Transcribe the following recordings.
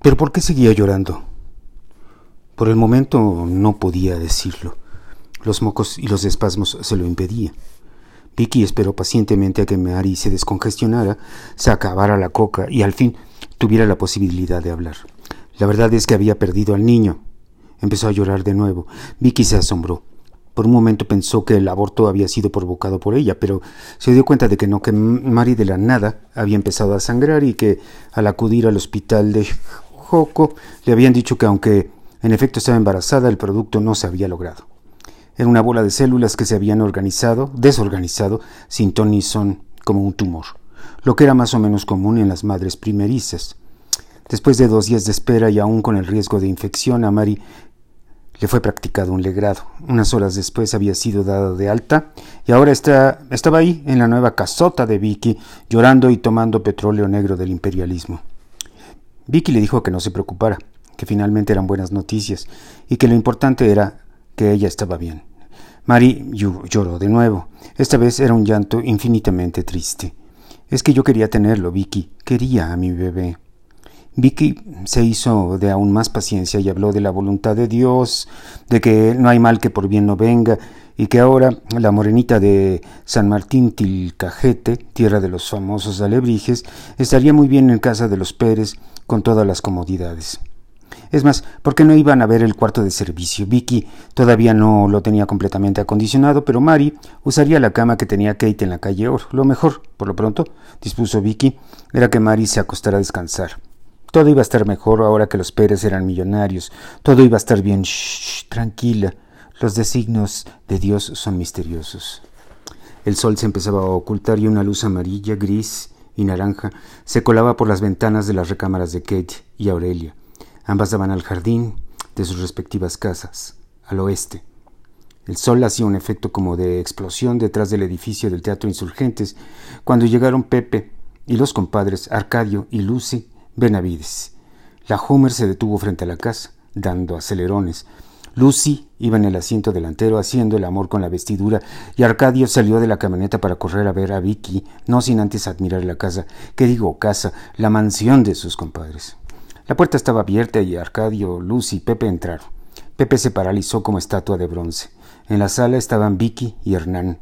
Pero ¿por qué seguía llorando? Por el momento no podía decirlo. Los mocos y los espasmos se lo impedían. Vicky esperó pacientemente a que Mary se descongestionara, se acabara la coca y al fin tuviera la posibilidad de hablar. La verdad es que había perdido al niño. Empezó a llorar de nuevo. Vicky se asombró. Por un momento pensó que el aborto había sido provocado por ella, pero se dio cuenta de que no, que Mari de la nada había empezado a sangrar y que al acudir al hospital de Le habían dicho que aunque en efecto estaba embarazada, el producto no se había logrado. Era una bola de células que se habían organizado, desorganizado, sin ton son, como un tumor, lo que era más o menos común en las madres primerizas. Después de dos días de espera y aún con el riesgo de infección, a Mari le fue practicado un legrado. Unas horas después había sido dado de alta y ahora está, estaba ahí, en la nueva casota de Vicky, llorando y tomando petróleo negro del imperialismo. Vicky le dijo que no se preocupara, que finalmente eran buenas noticias y que lo importante era que ella estaba bien. Mary lloró de nuevo. Esta vez era un llanto infinitamente triste. Es que yo quería tenerlo, Vicky. Quería a mi bebé. Vicky se hizo de aún más paciencia y habló de la voluntad de Dios, de que no hay mal que por bien no venga, y que ahora la morenita de San Martín Tilcajete, tierra de los famosos alebrijes, estaría muy bien en casa de los Pérez con todas las comodidades. Es más, ¿por qué no iban a ver el cuarto de servicio? Vicky todavía no lo tenía completamente acondicionado, pero Mari usaría la cama que tenía Kate en la calle Oro. Lo mejor, por lo pronto, dispuso Vicky, era que Mari se acostara a descansar. Todo iba a estar mejor ahora que los Pérez eran millonarios. Todo iba a estar bien. Shh, tranquila. Los designios de Dios son misteriosos. El sol se empezaba a ocultar y una luz amarilla, gris y naranja se colaba por las ventanas de las recámaras de Kate y Aurelia. Ambas daban al jardín de sus respectivas casas, al oeste. El sol hacía un efecto como de explosión detrás del edificio del Teatro Insurgentes cuando llegaron Pepe y los compadres Arcadio y Lucy Benavides. La Homer se detuvo frente a la casa, dando acelerones. Lucy iba en el asiento delantero haciendo el amor con la vestidura y Arcadio salió de la camioneta para correr a ver a Vicky, no sin antes admirar la casa, ¿qué digo casa? La mansión de sus compadres. La puerta estaba abierta y Arcadio, Lucy y Pepe entraron. Pepe se paralizó como estatua de bronce. En la sala estaban Vicky y Hernán,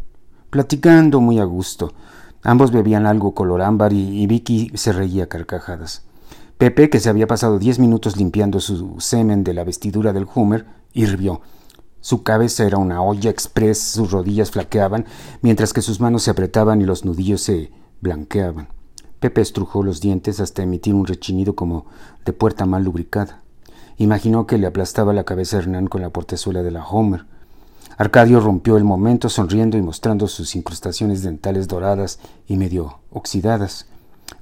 platicando muy a gusto. Ambos bebían algo color ámbar y, y Vicky se reía carcajadas. Pepe, que se había pasado diez minutos limpiando su semen de la vestidura del Hummer, hirvió. Su cabeza era una olla express, sus rodillas flaqueaban, mientras que sus manos se apretaban y los nudillos se blanqueaban. Pepe estrujó los dientes hasta emitir un rechinido como de puerta mal lubricada. Imaginó que le aplastaba la cabeza a Hernán con la portezuela de la Homer. Arcadio rompió el momento sonriendo y mostrando sus incrustaciones dentales doradas y medio oxidadas.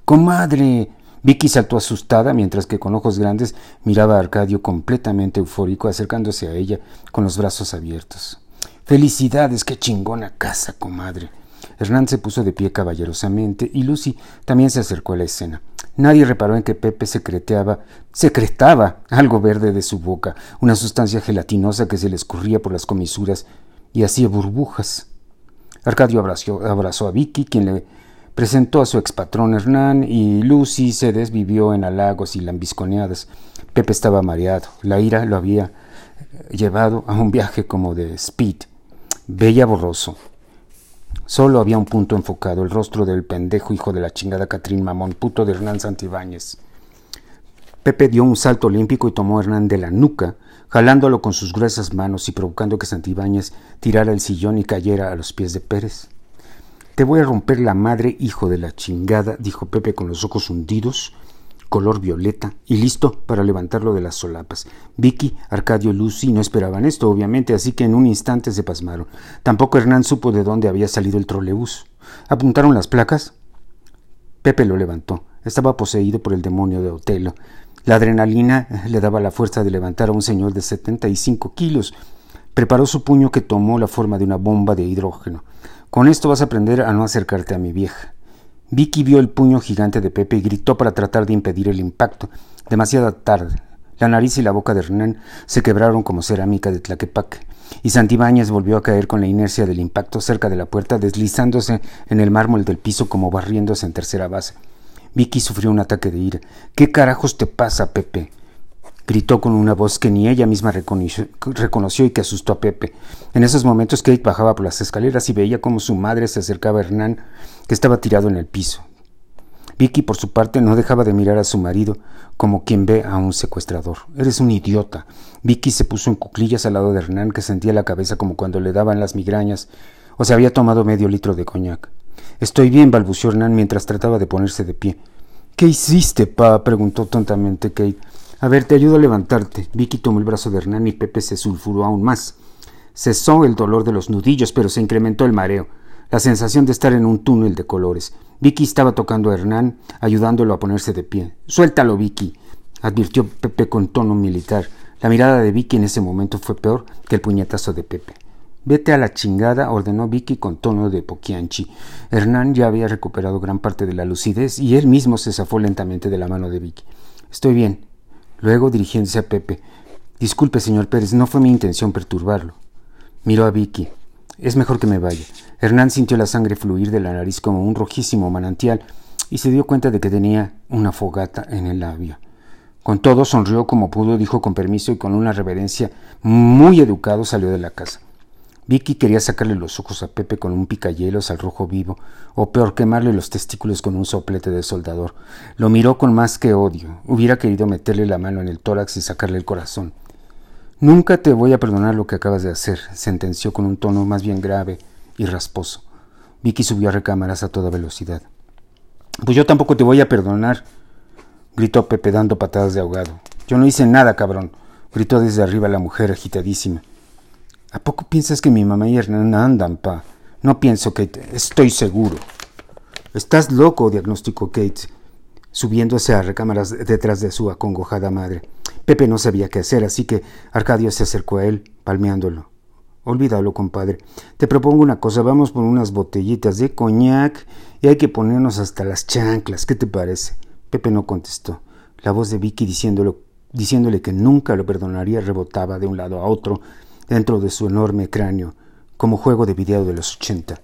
¡Comadre! Vicky saltó asustada, mientras que con ojos grandes miraba a Arcadio completamente eufórico, acercándose a ella con los brazos abiertos. Felicidades, qué chingona casa, comadre. Hernán se puso de pie caballerosamente y Lucy también se acercó a la escena. Nadie reparó en que Pepe secreteaba, secretaba algo verde de su boca, una sustancia gelatinosa que se le escurría por las comisuras y hacía burbujas. Arcadio abrazó, abrazó a Vicky, quien le Presentó a su expatrón Hernán y Lucy se desvivió en halagos y lambisconeadas. Pepe estaba mareado. La ira lo había llevado a un viaje como de speed. Bella borroso. Solo había un punto enfocado, el rostro del pendejo hijo de la chingada Catrín Mamón, puto de Hernán Santibáñez. Pepe dio un salto olímpico y tomó a Hernán de la nuca, jalándolo con sus gruesas manos y provocando que Santibáñez tirara el sillón y cayera a los pies de Pérez. Te voy a romper la madre, hijo de la chingada, dijo Pepe con los ojos hundidos, color violeta, y listo para levantarlo de las solapas. Vicky, Arcadio y Lucy no esperaban esto, obviamente, así que en un instante se pasmaron. Tampoco Hernán supo de dónde había salido el trolebús. ¿Apuntaron las placas? Pepe lo levantó. Estaba poseído por el demonio de Otelo. La adrenalina le daba la fuerza de levantar a un señor de setenta y cinco kilos. Preparó su puño que tomó la forma de una bomba de hidrógeno. Con esto vas a aprender a no acercarte a mi vieja. Vicky vio el puño gigante de Pepe y gritó para tratar de impedir el impacto. Demasiado tarde. La nariz y la boca de Hernán se quebraron como cerámica de Tlaquepaque, y Santibáñez volvió a caer con la inercia del impacto cerca de la puerta, deslizándose en el mármol del piso como barriéndose en tercera base. Vicky sufrió un ataque de ira. ¿Qué carajos te pasa, Pepe? Gritó con una voz que ni ella misma reconoció, y que asustó a Pepe. En esos momentos Kate bajaba por las escaleras y veía cómo su madre se acercaba a Hernán, que estaba tirado en el piso. Vicky, por su parte, no dejaba de mirar a su marido como quien ve a un secuestrador. Eres un idiota. Vicky se puso en cuclillas al lado de Hernán, que sentía la cabeza como cuando le daban las migrañas, o se había tomado medio litro de coñac. Estoy bien, balbució Hernán mientras trataba de ponerse de pie. ¿Qué hiciste, pa? preguntó tontamente Kate. A ver, te ayudo a levantarte. Vicky tomó el brazo de Hernán y Pepe se sulfuró aún más. Cesó el dolor de los nudillos, pero se incrementó el mareo, la sensación de estar en un túnel de colores. Vicky estaba tocando a Hernán, ayudándolo a ponerse de pie. Suéltalo, Vicky, advirtió Pepe con tono militar. La mirada de Vicky en ese momento fue peor que el puñetazo de Pepe. Vete a la chingada, ordenó Vicky con tono de poquianchi. Hernán ya había recuperado gran parte de la lucidez y él mismo se zafó lentamente de la mano de Vicky. Estoy bien. Luego, dirigiéndose a Pepe. Disculpe, señor Pérez, no fue mi intención perturbarlo. Miró a Vicky. Es mejor que me vaya. Hernán sintió la sangre fluir de la nariz como un rojísimo manantial y se dio cuenta de que tenía una fogata en el labio. Con todo sonrió como pudo, dijo con permiso y con una reverencia muy educado salió de la casa. Vicky quería sacarle los ojos a Pepe con un picayelos al rojo vivo, o peor, quemarle los testículos con un soplete de soldador. Lo miró con más que odio. Hubiera querido meterle la mano en el tórax y sacarle el corazón. Nunca te voy a perdonar lo que acabas de hacer, sentenció con un tono más bien grave y rasposo. Vicky subió a recámaras a toda velocidad. Pues yo tampoco te voy a perdonar, gritó Pepe dando patadas de ahogado. Yo no hice nada, cabrón, gritó desde arriba la mujer agitadísima. ¿A poco piensas que mi mamá y Hernán andan, pa? No pienso, Kate. Estoy seguro. Estás loco, diagnosticó Kate, subiéndose a recámaras detrás de su acongojada madre. Pepe no sabía qué hacer, así que Arcadio se acercó a él, palmeándolo. Olvídalo, compadre. Te propongo una cosa, vamos por unas botellitas de coñac y hay que ponernos hasta las chanclas. ¿Qué te parece? Pepe no contestó. La voz de Vicky diciéndole que nunca lo perdonaría rebotaba de un lado a otro dentro de su enorme cráneo, como juego de video de los ochenta.